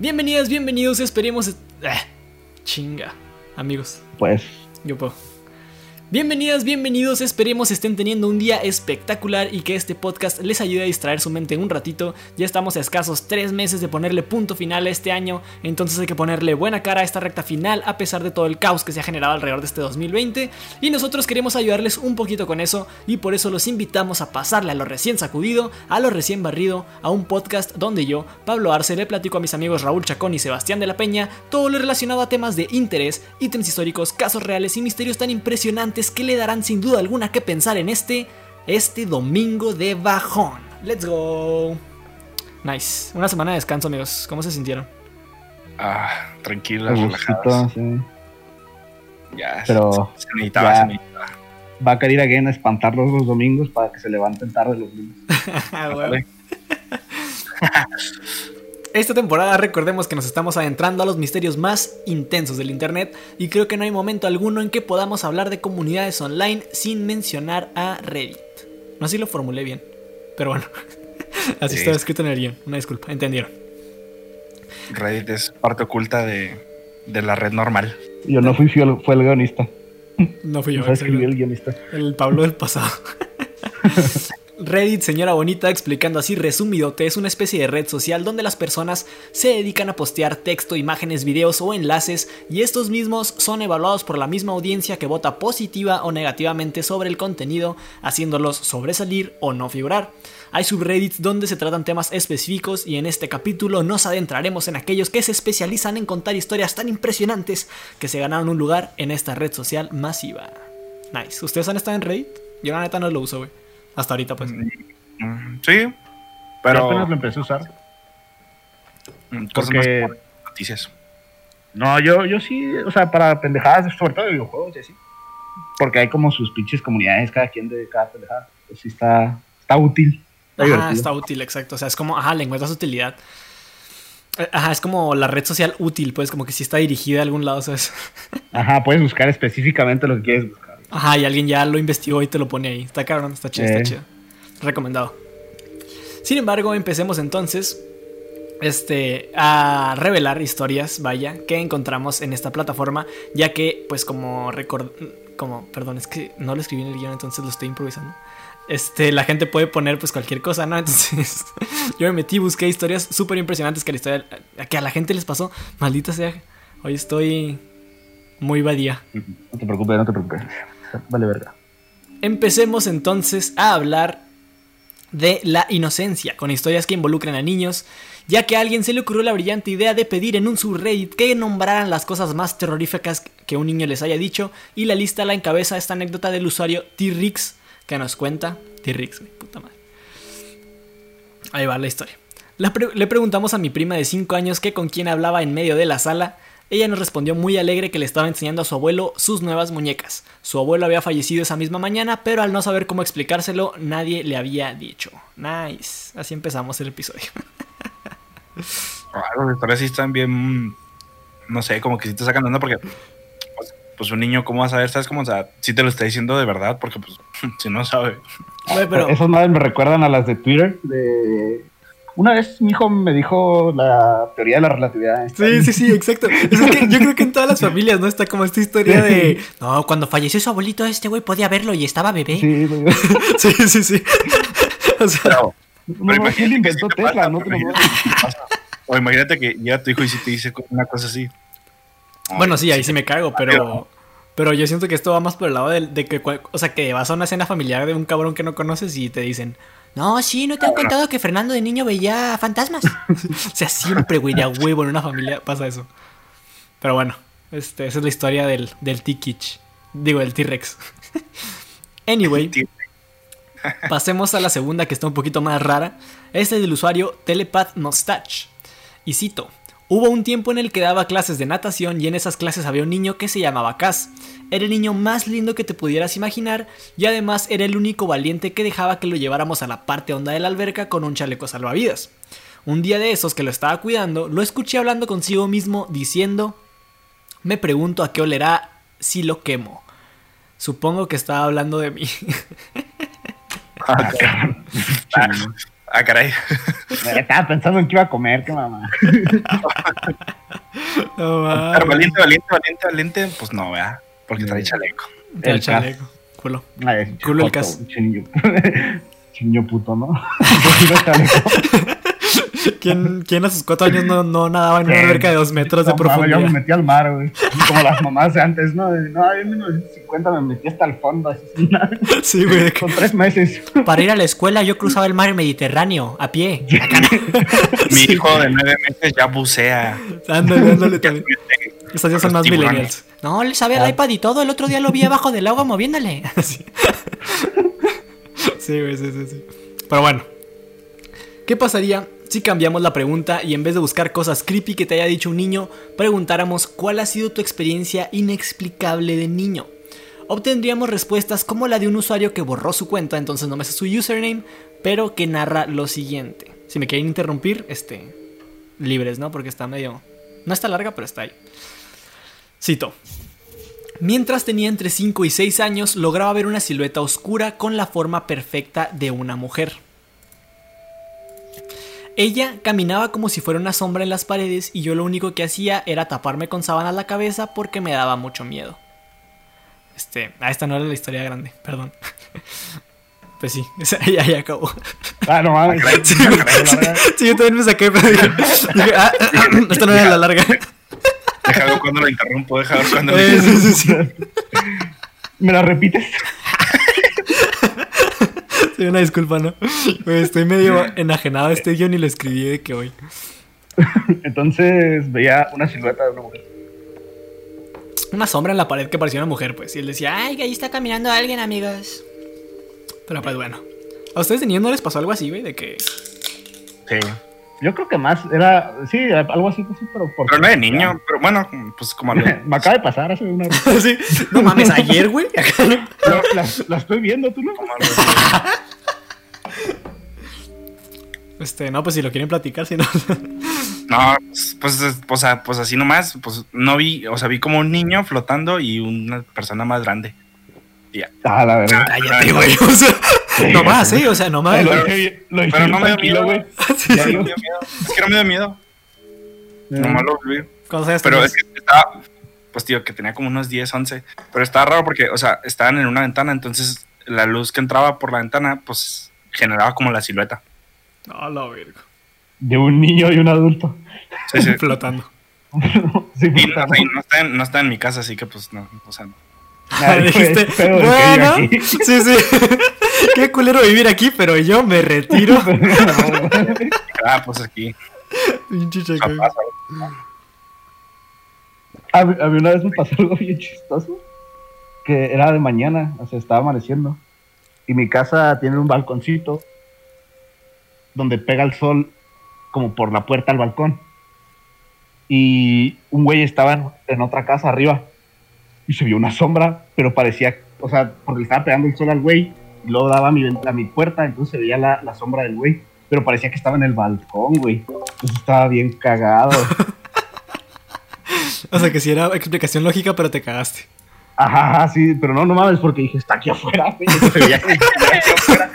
Bienvenidas, bienvenidos, esperemos... Eh, chinga, amigos. Pues. Yo puedo. Bienvenidas, bienvenidos, esperemos estén teniendo un día espectacular y que este podcast les ayude a distraer su mente un ratito. Ya estamos a escasos tres meses de ponerle punto final a este año, entonces hay que ponerle buena cara a esta recta final a pesar de todo el caos que se ha generado alrededor de este 2020 y nosotros queremos ayudarles un poquito con eso y por eso los invitamos a pasarle a lo recién sacudido, a lo recién barrido, a un podcast donde yo, Pablo Arce, le platico a mis amigos Raúl Chacón y Sebastián de la Peña todo lo relacionado a temas de interés, ítems históricos, casos reales y misterios tan impresionantes que le darán sin duda alguna que pensar en este, este domingo de bajón. Let's go. Nice. Una semana de descanso, amigos. ¿Cómo se sintieron? Ah, tranquilas, relajadas. Sí. Ya, Pero se, necesitaba, se necesitaba. Va a querer alguien a espantarlos los domingos para que se levanten tarde los lunes. Esta temporada recordemos que nos estamos adentrando a los misterios más intensos del Internet y creo que no hay momento alguno en que podamos hablar de comunidades online sin mencionar a Reddit. No sé si lo formulé bien, pero bueno, así está escrito en el guion. Una disculpa, entendieron. Reddit es parte oculta de, la red normal. Yo no fui, fue el guionista. No fui yo. No escribí el guionista. El Pablo del pasado. Reddit, señora bonita, explicando así resumidote, es una especie de red social donde las personas se dedican a postear texto, imágenes, videos o enlaces y estos mismos son evaluados por la misma audiencia que vota positiva o negativamente sobre el contenido, haciéndolos sobresalir o no figurar. Hay subreddits donde se tratan temas específicos y en este capítulo nos adentraremos en aquellos que se especializan en contar historias tan impresionantes que se ganaron un lugar en esta red social masiva. Nice. ¿Ustedes han estado en Reddit? Yo la neta no lo uso, güey. Hasta ahorita, pues. Mm, sí, pero. apenas lo empecé a usar. Mm, porque... noticias. No, yo, yo sí, o sea, para pendejadas, sobre todo de videojuegos y así. Porque hay como sus pinches comunidades, cada quien de cada pendejada. Pues sí está, está útil. Está está útil, exacto. O sea, es como, ajá, le encuentras utilidad. Eh, ajá, es como la red social útil, pues, como que sí está dirigida a algún lado, ¿sabes? Ajá, puedes buscar específicamente lo que quieres buscar. Ajá, y alguien ya lo investigó y te lo pone ahí. Está cabrón, está chido, está chido. Recomendado. Sin embargo, empecemos entonces este, a revelar historias, vaya, que encontramos en esta plataforma, ya que, pues como record... como, perdón, es que no lo escribí en el guion, entonces lo estoy improvisando. Este, la gente puede poner pues cualquier cosa, ¿no? Entonces, yo me metí, busqué historias súper impresionantes que a la historia, que a la gente les pasó. Maldita sea, hoy estoy muy badía. No te preocupes, no te preocupes. Vale, verdad. Empecemos entonces a hablar de la inocencia, con historias que involucran a niños, ya que a alguien se le ocurrió la brillante idea de pedir en un subreddit que nombraran las cosas más terroríficas que un niño les haya dicho, y la lista la encabeza esta anécdota del usuario T-Rix, que nos cuenta. T-Rix, puta madre. Ahí va la historia. le preguntamos a mi prima de 5 años que con quién hablaba en medio de la sala, ella nos respondió muy alegre que le estaba enseñando a su abuelo sus nuevas muñecas. Su abuelo había fallecido esa misma mañana, pero al no saber cómo explicárselo, nadie le había dicho. Nice. Así empezamos el episodio. Las historias sí están bien. No sé, como que si te sacan onda porque. Pues, pues, un niño, ¿cómo vas a ver? ¿Sabes cómo? O sea, si te lo está diciendo de verdad, porque pues, si no sabe. pero... Esas madres me recuerdan a las de Twitter, de una vez mi hijo me dijo la teoría de la relatividad. Sí, sí, sí, exacto. yo creo que en todas las familias, ¿no? Está como esta historia de. No, cuando falleció su abuelito, este güey podía verlo y estaba bebé. Sí, sí, sí, sí. O sea. Pero, no, imagínate inventó Tesla, no te lo O imagínate que ya tu hijo y si te dice una cosa así. bueno, sí, ahí sí me cago, pero. Pero yo siento que esto va más por el lado de, de que. O sea, que vas a una cena familiar de un cabrón que no conoces y te dicen. No, sí, ¿no te han contado que Fernando de niño veía fantasmas? o sea, siempre, güey, de a huevo en una familia pasa eso. Pero bueno, este, esa es la historia del, del T-Kitch. Digo, del T-Rex. anyway, pasemos a la segunda que está un poquito más rara. Este es del usuario Telepath Mustache. Y cito. Hubo un tiempo en el que daba clases de natación y en esas clases había un niño que se llamaba Cass. Era el niño más lindo que te pudieras imaginar y además era el único valiente que dejaba que lo lleváramos a la parte honda de la alberca con un chaleco salvavidas. Un día de esos que lo estaba cuidando, lo escuché hablando consigo mismo diciendo, me pregunto a qué olerá si lo quemo. Supongo que estaba hablando de mí. Ah, caray. Estaba pensando en qué iba a comer, qué mamá. No, va. Pero valiente, valiente, valiente, valiente, pues no, ¿verdad? Porque trae chaleco. Trae el chaleco. Culo. Ay, Culo el cas. Chinillo puto, ¿no? ¿Quién, quién a sus cuatro años no, no nadaba en una alberca de dos metros de No, mames, Yo me profundidad? metí al mar, güey. Como las mamás de antes, ¿no? De, No, en 1950 me metí hasta el fondo. Así, sin nada. Sí, güey. Con tres meses. Para ir a la escuela yo cruzaba el mar Mediterráneo a pie. Mi hijo de nueve meses ya bucea. Ándale, ándale también. Estas ya son más tiburones. millennials. No, le sabía el iPad y todo. El otro día lo vi abajo del agua moviéndole. Sí. Sí, güey, sí, sí, sí. Pero bueno. ¿Qué pasaría si cambiamos la pregunta y en vez de buscar cosas creepy que te haya dicho un niño, preguntáramos cuál ha sido tu experiencia inexplicable de niño? Obtendríamos respuestas como la de un usuario que borró su cuenta, entonces no me sé su username, pero que narra lo siguiente. Si me quieren interrumpir, este, libres, ¿no? Porque está medio... No está larga, pero está ahí. Cito. Mientras tenía entre 5 y 6 años, lograba ver una silueta oscura con la forma perfecta de una mujer. Ella caminaba como si fuera una sombra en las paredes y yo lo único que hacía era taparme con sábanas la cabeza porque me daba mucho miedo. Este, ah, esta no era la historia grande, perdón. Pues sí, esa ya, ya acabó. Ah, no mames. Sí, sí, yo también me saqué, pero dije, dije, ah, esta no era la larga. Deja ver cuando lo interrumpo, deja ver cuando lo interrumpo. sí, sí, sí. ¿Me la repites? Sí, una disculpa, ¿no? Estoy medio enajenado de este guion y lo escribí de que hoy. Entonces veía una silueta de una mujer. Una sombra en la pared que parecía una mujer, pues. Y él decía, ay, que ahí está caminando alguien, amigos. Pero pues bueno. ¿A ustedes de niños no les pasó algo así, güey? De que. Sí. Yo creo que más era, sí, algo así, sí, pero por Pero no de niño, pero bueno, pues como lo- Me acaba de pasar hace una sí. No mames, ayer, güey. La estoy viendo, tú no. Este, no, pues si lo quieren platicar, si no. No, pues, pues, es- o sea, pues así nomás, pues no vi, o sea, vi como un niño flotando y una persona más grande. Ya. Ah, la verdad. Cállate, güey. O sea, nomás, ¿eh? O sea, nomás. Lo dije lo dije Pero no me dio tranquilo, miedo, güey. Sí, sí. No me dio miedo. Es que no me dio miedo. Nomás lo vi. ¿Cuántos años Pero es que estaba, pues tío, que tenía como unos 10, 11. Pero estaba raro porque, o sea, estaban en una ventana, entonces la luz que entraba por la ventana, pues generaba como la silueta. No, la verga. De un niño y un adulto. Sí, sí. Flotando. Sí, Y no, y no está en, no está en mi casa, así que pues no, o sea, no. Dijiste, bueno, aquí". sí, sí. Qué culero vivir aquí, pero yo me retiro. Ah, pues aquí. A mí, a mí una vez me pasó algo bien chistoso. Que era de mañana, o sea, estaba amaneciendo. Y mi casa tiene un balconcito donde pega el sol como por la puerta al balcón. Y un güey estaba en, otra casa arriba. Y se vio una sombra, pero parecía, o sea, porque estaba pegando el sol al güey. Y luego daba a mi, a mi puerta, entonces se veía la, la sombra del güey. Pero parecía que estaba en el balcón, güey. Entonces estaba bien cagado. O sea, que si era explicación lógica, pero te cagaste. Ajá, ajá, sí, pero no, no mames, porque dije, está aquí afuera, güey. Se veía que estaba aquí afuera.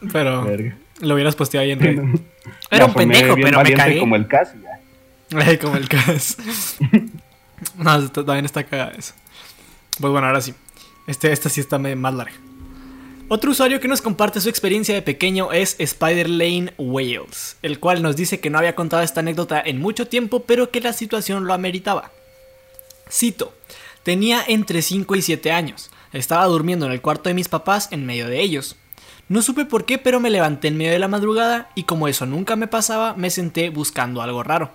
Pero Verga. lo hubieras posteado ahí en red. Era un pendejo, bien pero me cagué. como el casi, ya. Ay, como el caso. no, también está cagada eso. Pues bueno, ahora sí. Este, esta sí está más larga. Otro usuario que nos comparte su experiencia de pequeño es Spider Lane Wales, el cual nos dice que no había contado esta anécdota en mucho tiempo, pero que la situación lo ameritaba. Cito, tenía entre 5 y 7 años. Estaba durmiendo en el cuarto de mis papás en medio de ellos. No supe por qué, pero me levanté en medio de la madrugada y como eso nunca me pasaba, me senté buscando algo raro.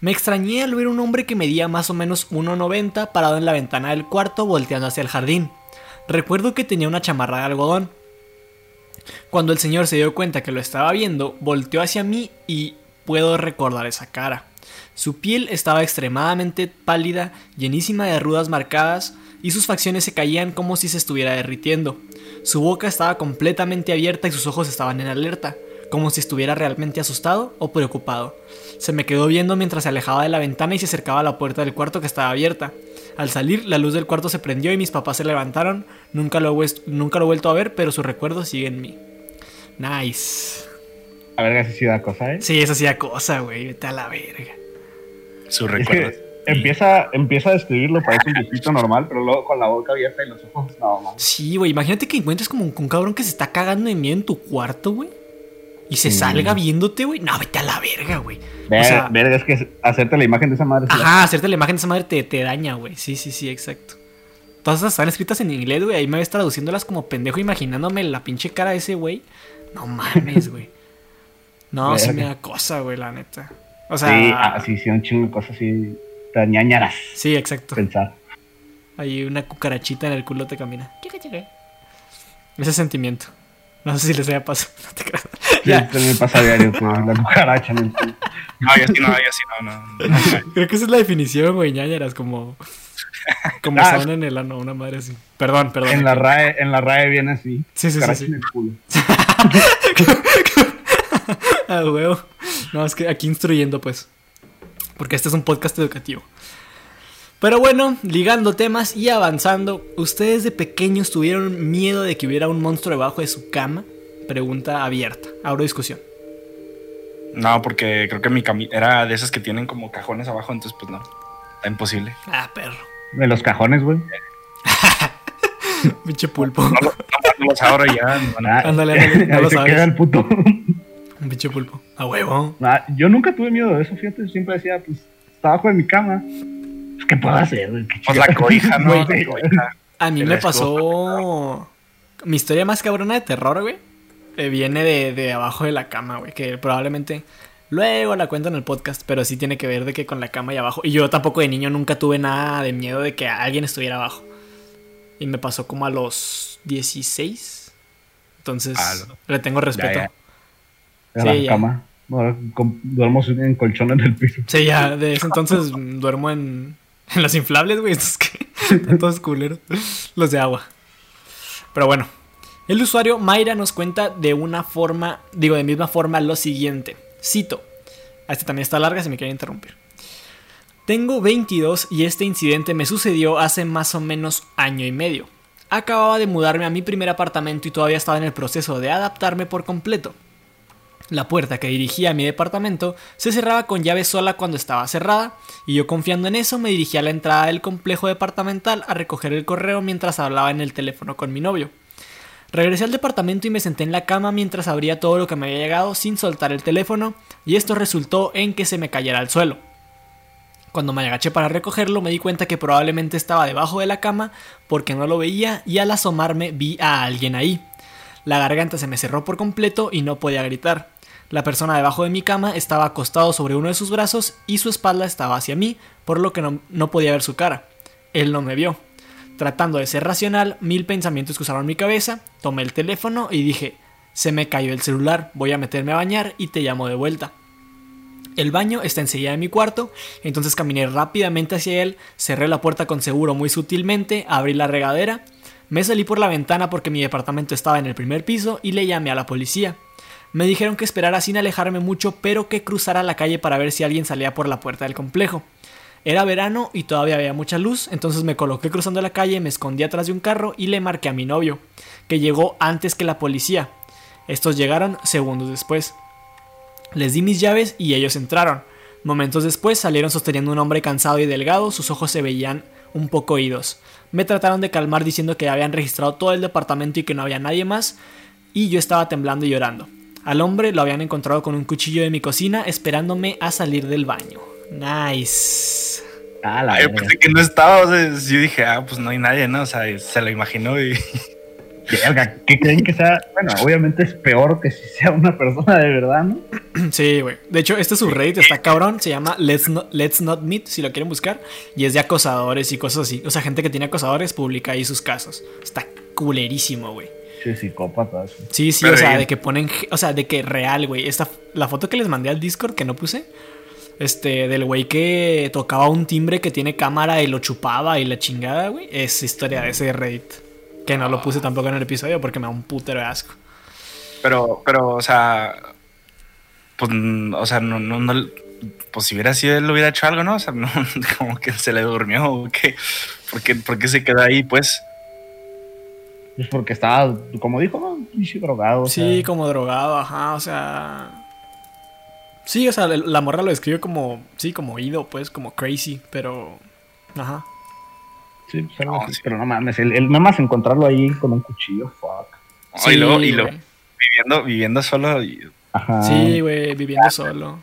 Me extrañé al ver un hombre que medía más o menos 1,90 parado en la ventana del cuarto volteando hacia el jardín. Recuerdo que tenía una chamarra de algodón. Cuando el señor se dio cuenta que lo estaba viendo, volteó hacia mí y puedo recordar esa cara. Su piel estaba extremadamente pálida, llenísima de rudas marcadas, y sus facciones se caían como si se estuviera derritiendo. Su boca estaba completamente abierta y sus ojos estaban en alerta, como si estuviera realmente asustado o preocupado. Se me quedó viendo mientras se alejaba de la ventana y se acercaba a la puerta del cuarto que estaba abierta. Al salir, la luz del cuarto se prendió y mis papás se levantaron. Nunca lo, nunca lo he vuelto a ver, pero su recuerdo sigue en mí. Nice. A ver, si sí da cosa, ¿eh? Sí, esa sí da cosa, güey. Vete a la verga. Su Es recuerdo. que empieza, empieza a describirlo, parece un viejito normal, pero luego con la boca abierta y los ojos, no, no. Sí, güey. Imagínate que encuentres como un, un cabrón que se está cagando de miedo en tu cuarto, güey. Y se salga viéndote, güey. No, vete a la verga, güey. Ver- O sea- verga, es que hacerte la imagen de esa madre. Ajá, hacerte la imagen de esa madre te, te daña, güey. Sí, sí, sí, exacto. Todas esas están escritas en inglés, güey. Ahí me ves traduciéndolas como pendejo, imaginándome la pinche cara de ese güey. No mames, güey. No, sí me da cosa, güey, la neta. O sea, sí, ah, sí, sí, un chingo de cosas así. Te ñañaras sí, exacto. pensar. Ahí una cucarachita en el culo te camina. Ese sentimiento. No sé si les haya pasado. No te creas. Ya. me pasa diario la cucaracha en el culo. No, yo sí no, yo sí no, no. no. Creo que esa es la definición, güey, ñañaras, como. Como Ah. son en el ano, una madre así. Perdón, perdón. En la RAE, en la RAE viene así. Sí, sí, sí, sí. en el culo. Ah, huevo. No, es que aquí instruyendo, pues. Porque este es un podcast educativo. Pero bueno, ligando temas y avanzando, ¿ustedes de pequeños tuvieron miedo de que hubiera un monstruo debajo de su cama? Pregunta abierta. Abro discusión. No, porque creo que mi cami era de esas que tienen como cajones abajo, entonces pues no. Está imposible. Ah, perro. De los cajones, güey. Pinche pulpo. No, lo- no, no los abro y ya. Ándale, ándale, no lo se sabes. queda el puto. Un pinche pulpo. A huevo. Ah, yo nunca tuve miedo de eso, fíjate. Siempre decía, pues, está abajo de mi cama. Pues, ¿Qué puedo hacer? ¿Qué Pues la cobija, ¿no? Güey. La cobija. A mí me pasó. Mi historia más cabrona de terror, güey. Eh, viene de, de abajo de la cama, güey. Que probablemente luego la cuento en el podcast. Pero sí tiene que ver de que con la cama y abajo. Y yo tampoco de niño nunca tuve nada de miedo de que alguien estuviera abajo. Y me pasó como a los 16. Entonces Ah, le tengo respeto. ya. La Sí, ya. cama. Ahora com- duermo en colchón en el piso. Sí, ya, de ese entonces duermo en, en los inflables, güey. Estos que están todos culeros. Los de agua. Pero bueno. El usuario Mayra nos cuenta de una forma, digo, de misma forma lo siguiente. Cito. Este también está larga, si me quieren interrumpir. Tengo 22 y este incidente me sucedió hace más o menos año y medio. Acababa de mudarme a mi primer apartamento y todavía estaba en el proceso de adaptarme por completo. La puerta que dirigía a mi departamento se cerraba con llave sola cuando estaba cerrada, y yo confiando en eso me dirigí a la entrada del complejo departamental a recoger el correo mientras hablaba en el teléfono con mi novio. Regresé al departamento y me senté en la cama mientras abría todo lo que me había llegado sin soltar el teléfono, y esto resultó en que se me cayera al suelo. Cuando me agaché para recogerlo me di cuenta que probablemente estaba debajo de la cama porque no lo veía y al asomarme vi a alguien ahí. La garganta se me cerró por completo y no podía gritar. La persona debajo de mi cama estaba acostado sobre uno de sus brazos y su espalda estaba hacia mí, por lo que no, no podía ver su cara. Él no me vio. Tratando de ser racional, mil pensamientos cruzaron mi cabeza, tomé el teléfono y dije, se me cayó el celular, voy a meterme a bañar y te llamo de vuelta. El baño está enseguida de mi cuarto, entonces caminé rápidamente hacia él, cerré la puerta con seguro muy sutilmente, abrí la regadera, me salí por la ventana porque mi departamento estaba en el primer piso y le llamé a la policía. Me dijeron que esperara sin alejarme mucho, pero que cruzara la calle para ver si alguien salía por la puerta del complejo. Era verano y todavía había mucha luz, entonces me coloqué cruzando la calle, me escondí atrás de un carro y le marqué a mi novio, que llegó antes que la policía. Estos llegaron segundos después. Les di mis llaves y ellos entraron. Momentos después salieron sosteniendo un hombre cansado y delgado, sus ojos se veían un poco oídos. Me trataron de calmar diciendo que habían registrado todo el departamento y que no había nadie más, y yo estaba temblando y llorando. Al hombre lo habían encontrado con un cuchillo de mi cocina esperándome a salir del baño. Nice. Ah, la Ay, pensé que no estaba, o sea, yo dije, ah, pues no hay nadie, ¿no? O sea, se lo imaginó y... Verga, ¿Qué creen que sea? Bueno, obviamente es peor que si sea una persona de verdad, ¿no? Sí, güey. De hecho, este subreddit está cabrón. Se llama Let's Not, Let's Not Meet, si lo quieren buscar. Y es de acosadores y cosas así. O sea, gente que tiene acosadores publica ahí sus casos. Está culerísimo, güey. Sí, psicópatas. Sí, sí, Pero o sea, bien. de que ponen, o sea, de que real, güey. Esta, la foto que les mandé al Discord que no puse, este, del güey que tocaba un timbre que tiene cámara y lo chupaba y la chingada, güey, es historia de ese Reddit. Que no lo puse tampoco en el episodio porque me da un putero de asco. Pero, pero, o sea, pues, o sea, no, no, no, pues si hubiera sido él, hubiera hecho algo, ¿no? O sea, no, como que se le durmió o qué. ¿Por qué, por qué se quedó ahí, pues? Pues porque estaba, como dijo, drogado. o Sí, sea, como drogado, ajá, o sea. Sí, o sea, la- morra lo describe como, sí, como ido, pues, como crazy, pero. Ajá. Sí, pues algo No, sí. Pero no mames, el, el- nada más encontrarlo ahí con un cuchillo, fuck. No, y luego, y güey. luego viviendo, viviendo solo. y- Ajá. Sí, güey, viviendo solo.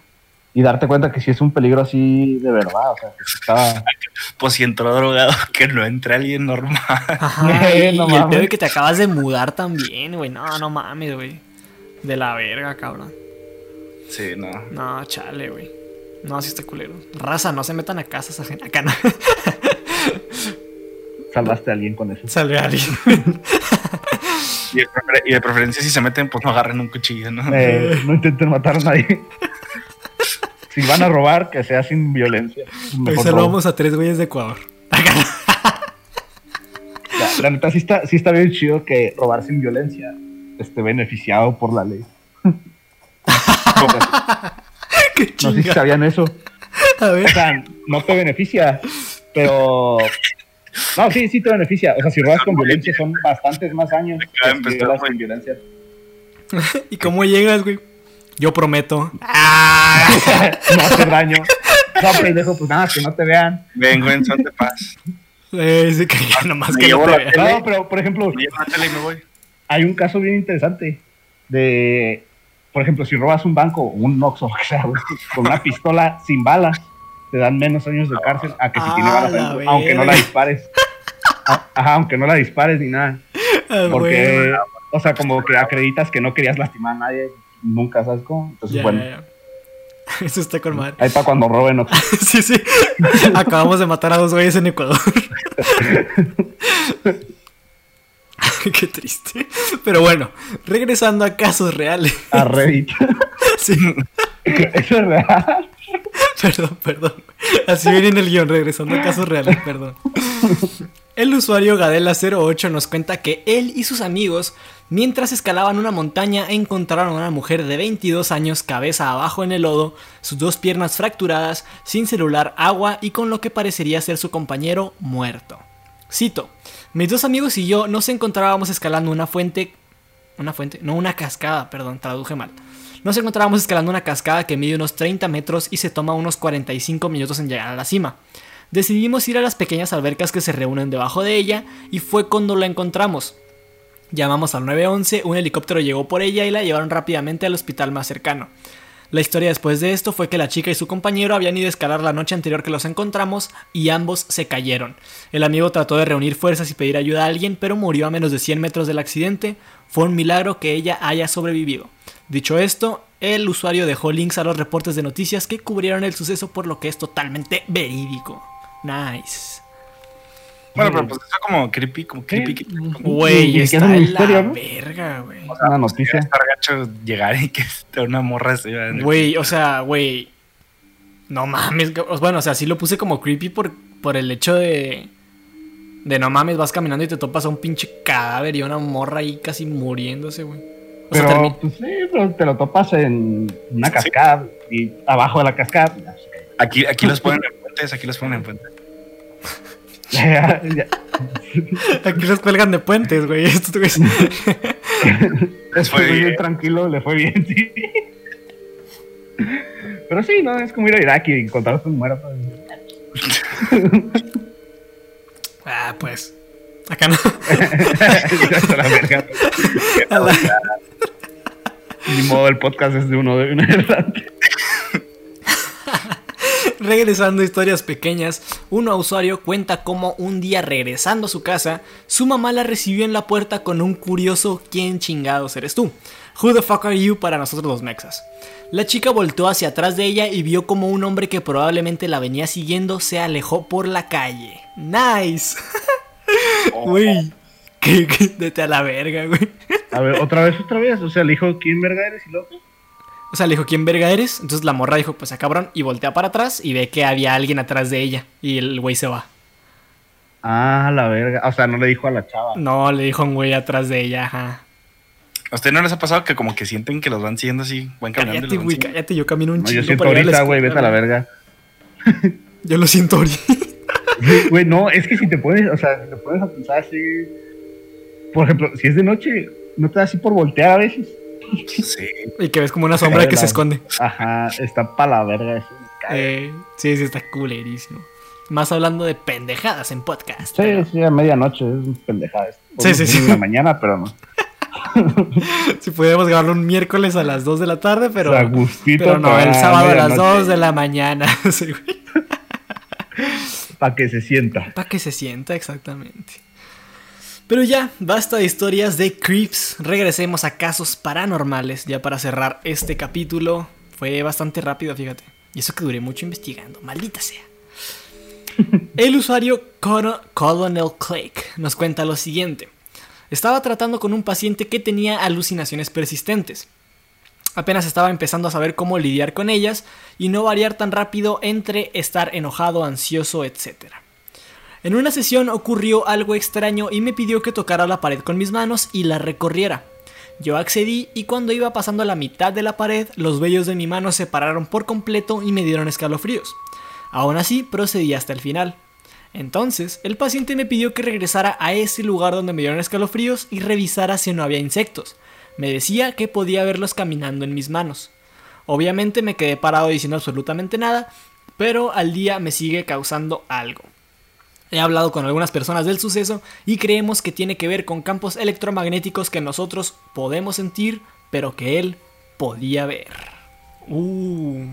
Y darte cuenta que sí es un peligro así de verdad, o sea, que estaba... pues si entró drogado, que no entre alguien normal. Ajá. Y, no y el de que te acabas de mudar también, güey. No, no mames, güey. De la verga, cabrón. Sí, no. No, chale, güey. No, sí está culero. Raza, no se metan a casas ajenas. Acá no. Salvaste a alguien con eso. Sale alguien. Y de, prefer- y de preferencia, si se meten, pues no agarren un cuchillo, ¿no? Eh, no intenten matar a nadie. si van a robar, que sea sin violencia. Hoy Mejor robo. salvamos a tres güeyes de Ecuador. La, la neta sí está, sí está bien chido que robar sin violencia esté beneficiado por la ley. Qué No sé si sabían eso. A O sea, no te beneficia, pero... No, sí, sí te beneficia. O sea, si robas con violencia son bastantes más años que si güey. sin violencia. ¿Y cómo llegas, güey? Yo prometo. ¡Ah! no hacer daño. No, pendejo, pues nada, que no te vean. Vengo en son de paz. Eh, sí, que ya nomás Me que no te vean. No, pero por ejemplo, Me llevo la tele y me voy. hay un caso bien interesante de, por ejemplo, si robas un banco o un Oxxo, o sea, güey, con una pistola sin balas, te dan menos años de cárcel a que si tiene Ah, balas adentro, aunque no la dispares. A- Ajá, aunque no la dispares ni nada. Ah, Porque, o sea, como que acreditas que no querías lastimar a nadie, nunca, ¿sabes cómo? Entonces, bueno. Eso está con madre. ahí para cuando roben Oxxo. Sí, sí. Acabamos de matar a dos güeyes en Ecuador. Qué triste. Pero bueno, regresando a casos reales. a Reddit. Sí, Eso es real. perdón, perdón. Así viene en el guion, regresando a casos reales, perdón. El usuario Gadela08 nos cuenta que él y sus amigos, mientras escalaban una montaña, encontraron a una mujer de 22 años cabeza abajo en el lodo, sus dos piernas fracturadas, sin celular, agua y con lo que parecería ser su compañero muerto. Cito, mis dos amigos y yo nos encontrábamos escalando una fuente... Una fuente, no una cascada, perdón, traduje mal. Nos encontrábamos escalando una cascada que mide unos 30 metros y se toma unos 45 minutos en llegar a la cima. Decidimos ir a las pequeñas albercas que se reúnen debajo de ella y fue cuando la encontramos. Llamamos al 911, un helicóptero llegó por ella y la llevaron rápidamente al hospital más cercano. La historia después de esto fue que la chica y su compañero habían ido a escalar la noche anterior que los encontramos y ambos se cayeron. El amigo trató de reunir fuerzas y pedir ayuda a alguien, pero murió a menos de 100 metros del accidente. Fue un milagro que ella haya sobrevivido. Dicho esto, el usuario dejó links a los reportes de noticias que cubrieron el suceso por lo que es totalmente verídico. Nice. Bueno, pero pues eso como creepy, como creepy. Sí. Güey, está siquiera es una en historia, la ¿no? verga, güey. Es una noticia. Estar gacho llegar y que esté una morra así. ¿verdad? Güey, o sea, güey. No mames. Bueno, o sea, sí lo puse como creepy por, por el hecho de. De no mames, vas caminando y te topas a un pinche cadáver y una morra ahí casi muriéndose, güey. O sea, Pero, termi- pues sí, pero te lo topas en una cascada y abajo de la cascada. se. Aquí, aquí los ponen en puentes, aquí los ponen en puentes. Ya, ya. Aquí los cuelgan de puentes, güey. Estos güeyes- Les fue bien bien. tranquilo, le fue bien, sí. Pero sí, no, es como ir a Irak y encontrarse un muerto. ah, pues. Acá no. Hasta la verga. A Ni modo, el podcast es de uno de en adelante. Regresando a historias pequeñas, un usuario cuenta cómo un día regresando a su casa, su mamá la recibió en la puerta con un curioso ¿quién chingados eres tú? Who the fuck are you para nosotros los mexas. La chica volteó hacia atrás de ella y vio como un hombre que probablemente la venía siguiendo se alejó por la calle. Nice. Güey. Que- Vete a la verga, güey. A ver, otra vez, otra vez. O sea, le dijo, ¿quién verga eres? Y loco. O sea, le dijo, ¿quién verga eres? Entonces la morra dijo, pues a cabrón, y voltea para atrás y ve que había alguien atrás de ella. Y el güey se va. Ah, la verga. O sea, no le dijo a la chava. No, le dijo a un güey atrás de ella, ajá. ¿A usted no les ha pasado que como que sienten que los van siguiendo así, van caminando? Cállate, güey, siguiendo? cállate. Yo camino un No, chingo yo siento para ahorita, güey, vete a la verga. Yo lo siento ahorita. Güey, no, es que si te pones, o sea, si te pones a pensar así, por ejemplo, si es de noche, no te da así por voltear a veces. Sí. Y que ves como una sombra que se esconde. Aja, está para la verga. Eh, sí, sí, está culerísimo. Más hablando de pendejadas en podcast. Sí, pero- sí, a medianoche, es un pendejada. esto. Sí, sí, sí. En la mañana, pero no. Si pudiéramos grabarlo un miércoles a las 2 de la tarde, pero. O sea, gustito pero no, el sábado a las medianoche. 2 de la mañana. Sí. Para que se sienta. Para que se sienta exactamente. Pero ya, basta de historias de creeps. Regresemos a casos paranormales. Ya para cerrar este capítulo. Fue bastante rápido, fíjate. Y eso que duré mucho investigando. Maldita sea. El usuario Colo- Colonel Clake nos cuenta lo siguiente. Estaba tratando con un paciente que tenía alucinaciones persistentes. Apenas estaba empezando a saber cómo lidiar con ellas y no variar tan rápido entre estar enojado, ansioso, etc. En una sesión ocurrió algo extraño y me pidió que tocara la pared con mis manos y la recorriera. Yo accedí y cuando iba pasando a la mitad de la pared, los vellos de mi mano se pararon por completo y me dieron escalofríos. Aún así, procedí hasta el final. Entonces, el paciente me pidió que regresara a ese lugar donde me dieron escalofríos y revisara si no había insectos. Me decía que podía verlos caminando en mis manos. Obviamente me quedé parado diciendo absolutamente nada, pero al día me sigue causando algo. He hablado con algunas personas del suceso y creemos que tiene que ver con campos electromagnéticos que nosotros podemos sentir, pero que él podía ver. Uh,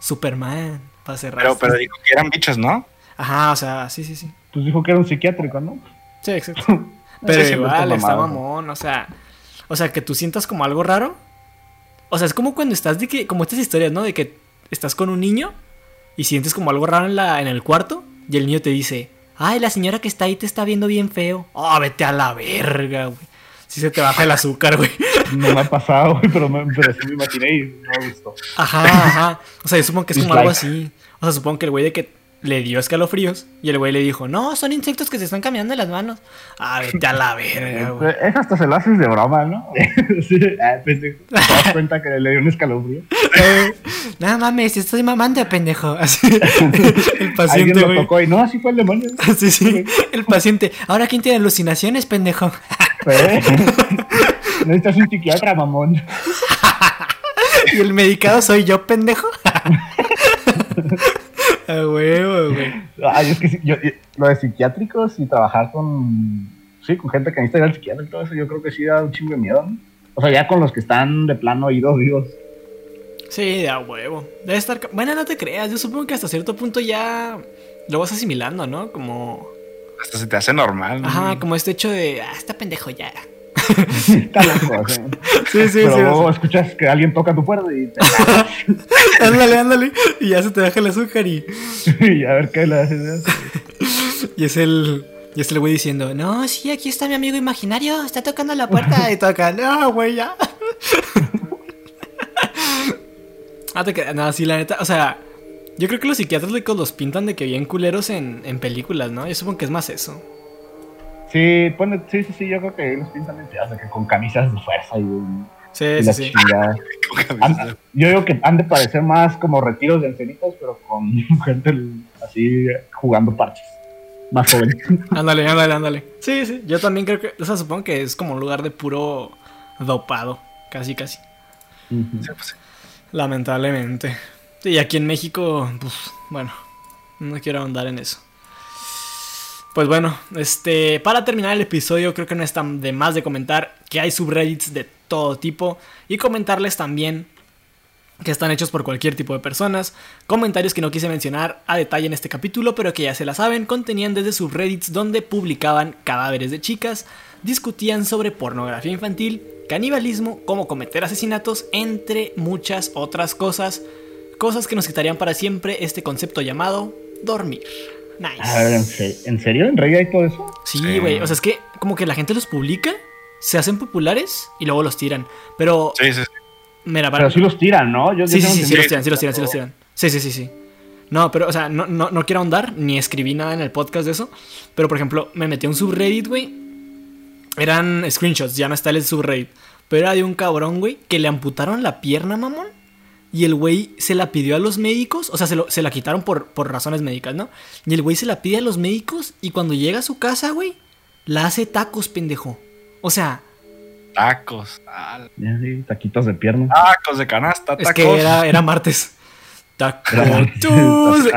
Superman, para cerrar. Pero, pero dijo que eran bichos, ¿no? Ajá, o sea, sí, sí, sí. Pues dijo que era un psiquiátrico, ¿no? Sí, exacto. Pero Sí, sí, igual, está está mamado. mamón, o sea, o sea, que tú sientas como algo raro. O sea, es como cuando estás de que, como estas historias, ¿no? De que estás con un niño y sientes como algo raro en, la, en el cuarto y el niño te dice, ay, la señora que está ahí te está viendo bien feo. Oh, vete a la verga, güey. Si se te baja el azúcar, güey. No me ha pasado, güey, pero, me- pero sí me imaginé y no me gustó. Ajá, ajá. O sea, yo supongo que es como algo así. O sea, supongo que el güey de que le dio escalofríos y el güey le dijo, no, son insectos que se están caminando en las manos. Ah, vete a la verga, güey. Eso hasta se lo haces de broma, ¿no? sí, ah. ¿Te das cuenta que le dio un escalofrío? Eh, no mames, estoy mamando, pendejo. Así, el Alguien paciente, lo güey. tocó y no, así fue el demonio. Sí, sí. El paciente. Ahora, ¿quién tiene alucinaciones, pendejo? ¿Eh? Necesitas un psiquiatra, mamón. Y el medicado soy yo, pendejo. A huevo, güey. Ay, es que sí, yo, yo- lo de psiquiátricos y trabajar con, sí, con gente que necesita ir al psiquiatra y todo eso, yo creo que sí da un chingo de miedo, ¿no? O sea, ya con los que están de plano idos vivos. Sí, a huevo. Debe estar. Bueno, no te creas. Yo supongo que hasta cierto punto ya lo vas asimilando, ¿no? Como. Hasta se te hace normal. ¿no? Ajá, como este hecho de. Ah, está pendejo ya. Está loco, sea. Sí, sí, Pero sí. luego escuchas que alguien toca tu puerta y, Ándale, ándale. Y ya se te baja el azúcar y. y a ver qué le haces. Y es el. Y es el güey diciendo, no, sí, aquí está mi amigo imaginario, está tocando la puerta y toca, no, güey, ya. ah, te quedas, no, sí, la neta, o sea, yo creo que los psiquiátricos los pintan de que bien culeros en, en películas, ¿no? Yo supongo que es más eso. Sí, pone, sí, sí, sí, yo creo que los pintan en teatro, que con camisas de fuerza y, Sí, y sí, yo digo que han de parecer más como retiros de ancianitos, pero con gente así jugando parches. Más joven. Ándale, ándale, ándale. Sí, sí, yo también creo que, o sea, supongo que es como un lugar de puro dopado, casi, casi. Sí, pues. Lamentablemente. Y aquí en México, pues, bueno, no quiero ahondar en eso. Pues bueno, este, para terminar el episodio, creo que no está de más de comentar que hay subreddits de todo tipo y comentarles también que están hechos por cualquier tipo de personas, comentarios que no quise mencionar a detalle en este capítulo, pero que ya se la saben, contenían desde subreddits donde publicaban cadáveres de chicas, discutían sobre pornografía infantil, canibalismo, cómo cometer asesinatos, entre muchas otras cosas, cosas que nos quitarían para siempre este concepto llamado dormir. Nice. A ver, ¿en, se- ¿en serio? ¿En Reddit hay todo eso? Sí, Sí. güey. O sea, es que como que la gente los publica, se hacen populares y luego los tiran. Pero, Sí, sí, sí. mira, para... Pero sí los tiran, ¿no? Yo, yo Sí, sí, sí, sí los tiran, sí los tiran, sí los tiran. Sí, sí, sí, sí. No, pero, o sea, no, no, no quiero ahondar, ni escribí nada en el podcast de eso. Pero, por ejemplo, me metí a un subreddit, güey. Eran screenshots, ya no está el subreddit. pero era de un cabrón, güey, que le amputaron la pierna, mamón. Y el güey se la pidió a los médicos, o sea, se, lo- se la quitaron por, por razones médicas, ¿no? Y el güey se la pide a los médicos y cuando llega a su casa, güey, la hace tacos, pendejo. O sea, Tacos. Ya, sí, taquitos de pierna. Tacos de canasta, es tacos. que era, era martes. Tacos.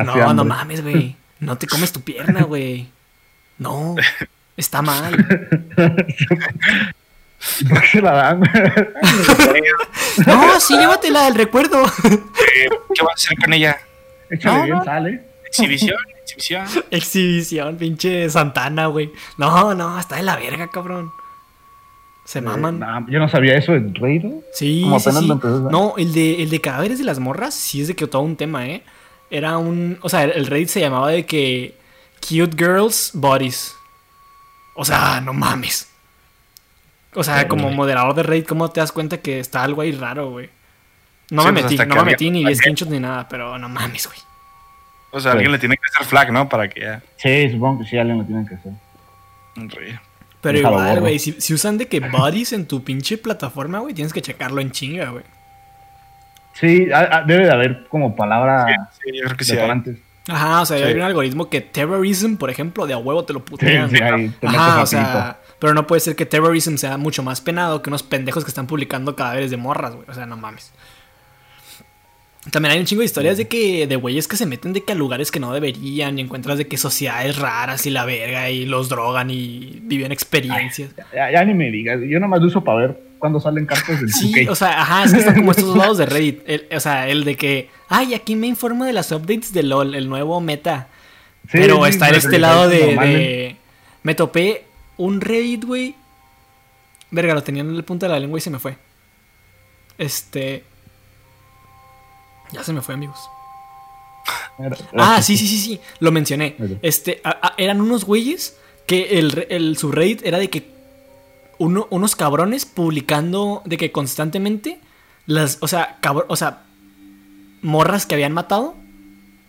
No, no mames, güey. No te comes tu pierna, güey. No, está mal. ¿Por qué se la dan? No, sí, llévatela del recuerdo. Eh, ¿Qué vas a hacer con ella? Échale No, bien, no. sale. Exhibición, exhibición. Exhibición, pinche Santana, güey. No, no, está de la verga, cabrón. Se maman. Eh, nah, yo no sabía eso del rey, ¿no? Sí, Como sí, apenas sí. No, el de, el de cadáveres de las morras, sí es de que todo un tema, ¿eh? Era un. O sea, el, el Reddit se llamaba de que. Cute Girls Bodies. O sea, no mames. O sea, como güey. moderador de Reddit, ¿cómo te das cuenta que está algo ahí raro, güey? No Sí, me pues, metí, no me metí ni vi screenshots ni nada, pero no mames, güey. O sea, alguien le tiene que hacer flag, ¿no? Para que ya. Sí, supongo que sí, alguien lo tienen que hacer. Ríe. Pero Déjalo igual, güey, si, si usan de que bodies en tu pinche plataforma, güey, tienes que checarlo en chinga, güey. Sí, a- a- debe de haber como palabra Sí, yo creo que sí. hay. Ajá, o sea, Sí. hay un algoritmo que terrorism, por ejemplo, de a huevo te lo putean. Sí, sí, ahí te metes Ajá, o sea, pero no puede ser que terrorism sea mucho más penado que unos pendejos que están publicando cadáveres de morras, güey. O sea, no mames. También hay un chingo de historias de que de güeyes que se meten de que a lugares que no deberían y encuentras de que sociedades raras y la verga y los drogan y viven experiencias. Ya, ya ni me digas, yo nomás lo uso para ver cuando salen cartas del Sí, 2K. o sea, ajá, es que están como estos dos lados de Reddit. El- o sea, el de que, ay, aquí me informo de las updates de LOL, el nuevo meta. Sí, Pero sí, está en este lado de- Me topé un Reddit, güey. Verga, lo tenía en el punto de la lengua y se me fue. Este. Ya se me fue, amigos. Ah, sí, sí, sí, sí. Lo mencioné. Este, a- a- eran unos güeyes que el, el subreddit era de que uno- unos cabrones publicando de que constantemente las, o sea, cabr- o sea, morras que habían matado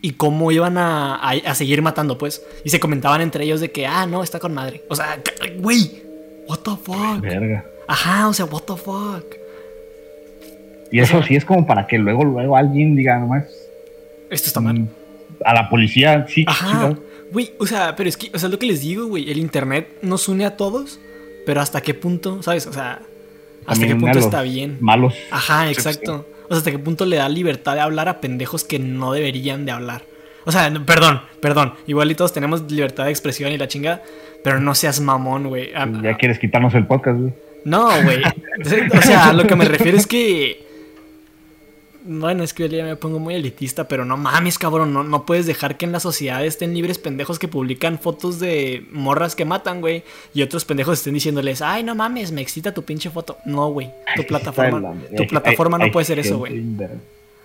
y cómo iban a, a- a seguir matando, pues. Y se comentaban entre ellos de que, ah, no, está con madre. O sea, güey, what the fuck. Verga. Ajá, o sea, what the fuck. Y eso sí es como para que luego, luego alguien diga nomás Esto está mal. mm, a la policía, sí, Ajá. Güey, o sea, pero es que, o sea, lo que les digo, güey. El internet nos une a todos, pero hasta qué punto, ¿sabes? O sea, hasta También qué punto está bien. Malos. Ajá, Sí, exacto. O sea, hasta qué punto le da libertad de hablar a pendejos que no deberían de hablar. O sea, perdón, perdón. Igual y todos tenemos libertad de expresión y la chinga, pero no seas mamón, güey. Ah, Ya quieres quitarnos el podcast, güey. No, güey. O sea, lo que me refiero es que. Bueno, es que yo ya me pongo muy elitista, pero no mames, cabrón. No, no puedes dejar que en la sociedad estén libres pendejos que publican fotos de morras que matan, güey. Y otros pendejos estén diciéndoles, ay, no mames, me excita tu pinche foto. No, güey. Tu plataforma, tu plataforma no puede ser eso, güey.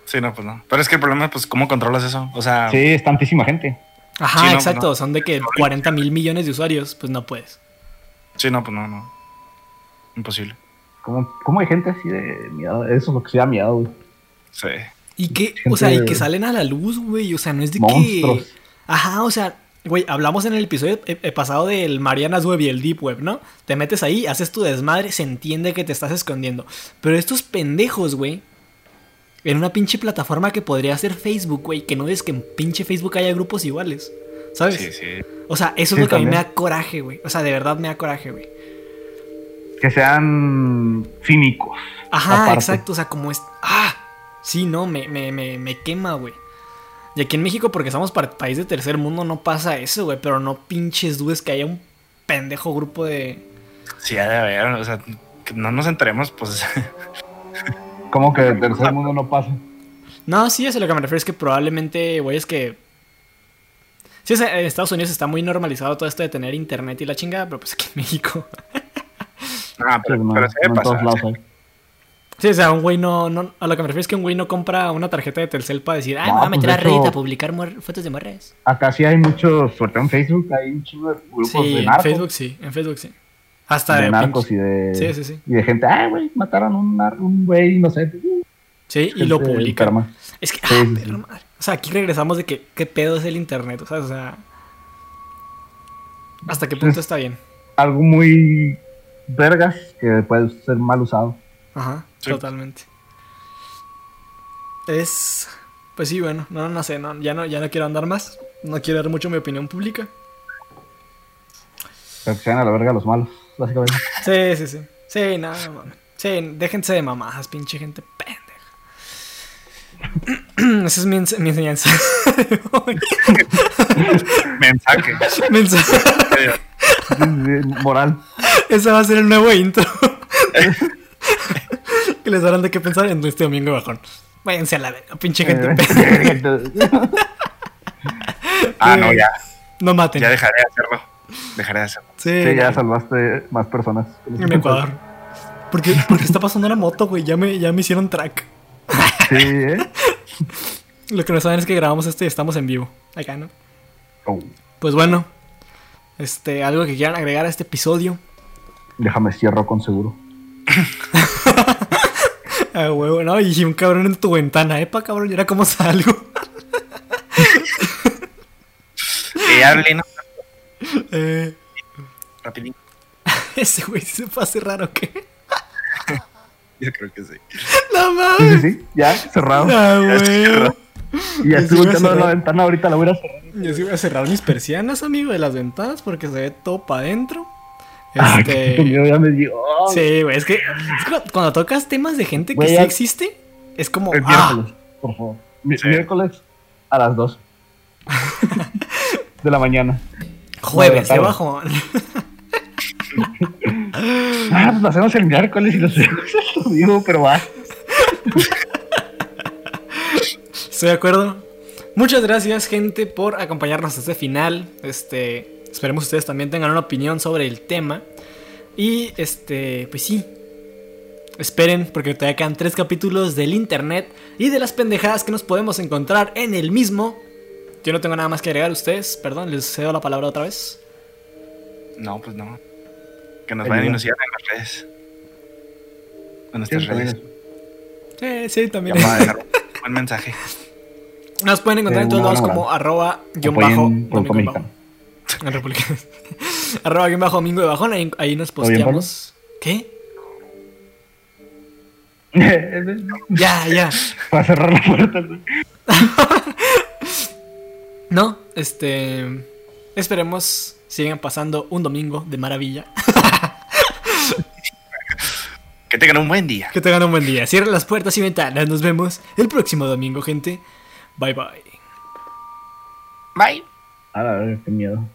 Sí, no, pues no. Pero es que el problema es, pues, ¿cómo controlas eso? O sea, Sí, es tantísima gente. Ajá, Sí, no, exacto. no. Son de que 40 mil millones de usuarios, pues no puedes. sí, no, pues no, no. Imposible. ¿Cómo, cómo hay gente así de miedo? Eso es lo que se da miedo, güey. Sí. Y que, o sea, y que salen a la luz, güey. O sea, no es de Monstruos. que. Ajá, o sea, güey, hablamos en el episodio eh, eh, pasado del Marianas Web y el Deep Web, ¿no? Te metes ahí, haces tu desmadre, se entiende que te estás escondiendo. Pero estos pendejos, güey. En una pinche plataforma que podría ser Facebook, güey. Que no es que en pinche Facebook haya grupos iguales. ¿Sabes? Sí, sí. O sea, eso es lo que a mí me también. da coraje, güey. O sea, de verdad me da coraje, güey. Que sean cínicos. Ajá, aparte. exacto. O sea, como es. ¡Ah! Sí, no, me, me, me, me quema, güey. Y aquí en México, porque somos pa- país de tercer mundo, no pasa eso, güey. Pero no pinches dudes que haya un pendejo grupo de. Sí, ha de haber. O sea, que no nos enteremos, pues. Como que el tercer mundo no pasa. No, sí, eso a lo que me refiero es que probablemente, güey, es que. Sí, sea, en Estados Unidos está muy normalizado todo esto de tener internet y la chingada, pero pues aquí en México. Ah, pero, no, pero sí no en todos pasa. lados hay. Sí, o sea, un güey no, no. A lo que me refiero es que un güey no compra una tarjeta de Telcel para decir, ah, No, me voy a pues, meter a Reddit hecho- a publicar fotos de morras. Acá sí hay muchos, sobre todo en Facebook, hay un chingo de grupos Sí, de en narcos. Facebook sí, en Facebook sí. Hasta de de narcos y de, Sí, sí, sí. y de gente, ah, güey, mataron un, nar- un güey, no sé. Sí, y lo publican. Es que, ah, sí. madre. O sea, aquí regresamos de que qué pedo es el internet, ¿sabes? O sea, hasta qué punto está bien. Algo muy vergas que puede ser mal usado. Ajá, Sí. totalmente. Es. Pues sí, bueno, no, no sé, no, ya, no, ya no quiero andar más. No quiero dar mucho mi opinión pública. Pero que se a la verga los malos, básicamente. Sí, sí, sí. Sí, nada, no. Sí, déjense de mamadas, pinche gente pendeja. Esa es mi, ens- mi enseñanza. Mensaje. Sí, Moral. Ese va a ser el nuevo intro. que les darán de qué pensar en este domingo bajón. Váyanse a la verga, pinche gente pendeja. Ah, no, ya. No maten. Ya dejaré de hacerlo. Dejaré de hacerlo. Sí, Sí, ya no, salvaste más personas. en Ecuador. ¿Por qué, por qué está pasando una moto, güey? Ya me, ya me hicieron track. Sí, ¿eh? Lo que no saben es que grabamos esto y estamos en vivo. Acá, ¿no? Oh, Pues bueno. Este, algo que quieran agregar a este episodio. déjame cierro con seguro. Ah, huevo, no, y un cabrón en tu ventana, epa, cabrón, y era como salgo. Que ya hablé, ¿no? Eh, Rapidín. ese güey se fue a cerrar o qué. Yo creo que sí. No Sí, mames. sí, sí, ya, cerrado. Huevo. Y ya estoy volteando la ventana, ahorita la voy a cerrar. Yo sí voy a cerrar mis persianas, amigo, de las ventanas porque se ve todo para adentro. Ah, Este. miedo, ya me dio. Sí, güey, es que, es que cu- cuando tocas temas de gente que Güey, sí existe, es como. El ah, miércoles, por favor. Mi- Sí. Miércoles a las 2 de la mañana. jueves, tarde. debajo. Ah, pues lo hacemos el miércoles y lo hacemos el domingo, pero va. Estoy de acuerdo. Muchas gracias, gente, por acompañarnos hasta este final. Este, esperemos ustedes también tengan una opinión sobre el tema. Y este, pues sí. Esperen, porque todavía quedan tres capítulos del internet y de las pendejadas que nos podemos encontrar en el mismo. Yo no tengo nada más que agregar a ustedes, perdón, les cedo la palabra otra vez. No, pues no. Que nos vayan y nos sigan en las redes. En nuestras Sí, redes. Sí, sí, también. Vamos a dejar un buen mensaje. Nos pueden encontrar en todos lados como arroba guion bajo En República. arroba guion bajo domingo de bajón, ahí, ahí nos ¿Todo bien, posteamos. ¿Qué? Ya, ya. Para cerrar la puerta. No, este. Esperemos sigan pasando un domingo de maravilla. Que tengan un buen día. Que tengan un buen día. Cierren las puertas y ventanas. Nos vemos el próximo domingo, gente. Bye bye. Bye. A la verga, qué miedo.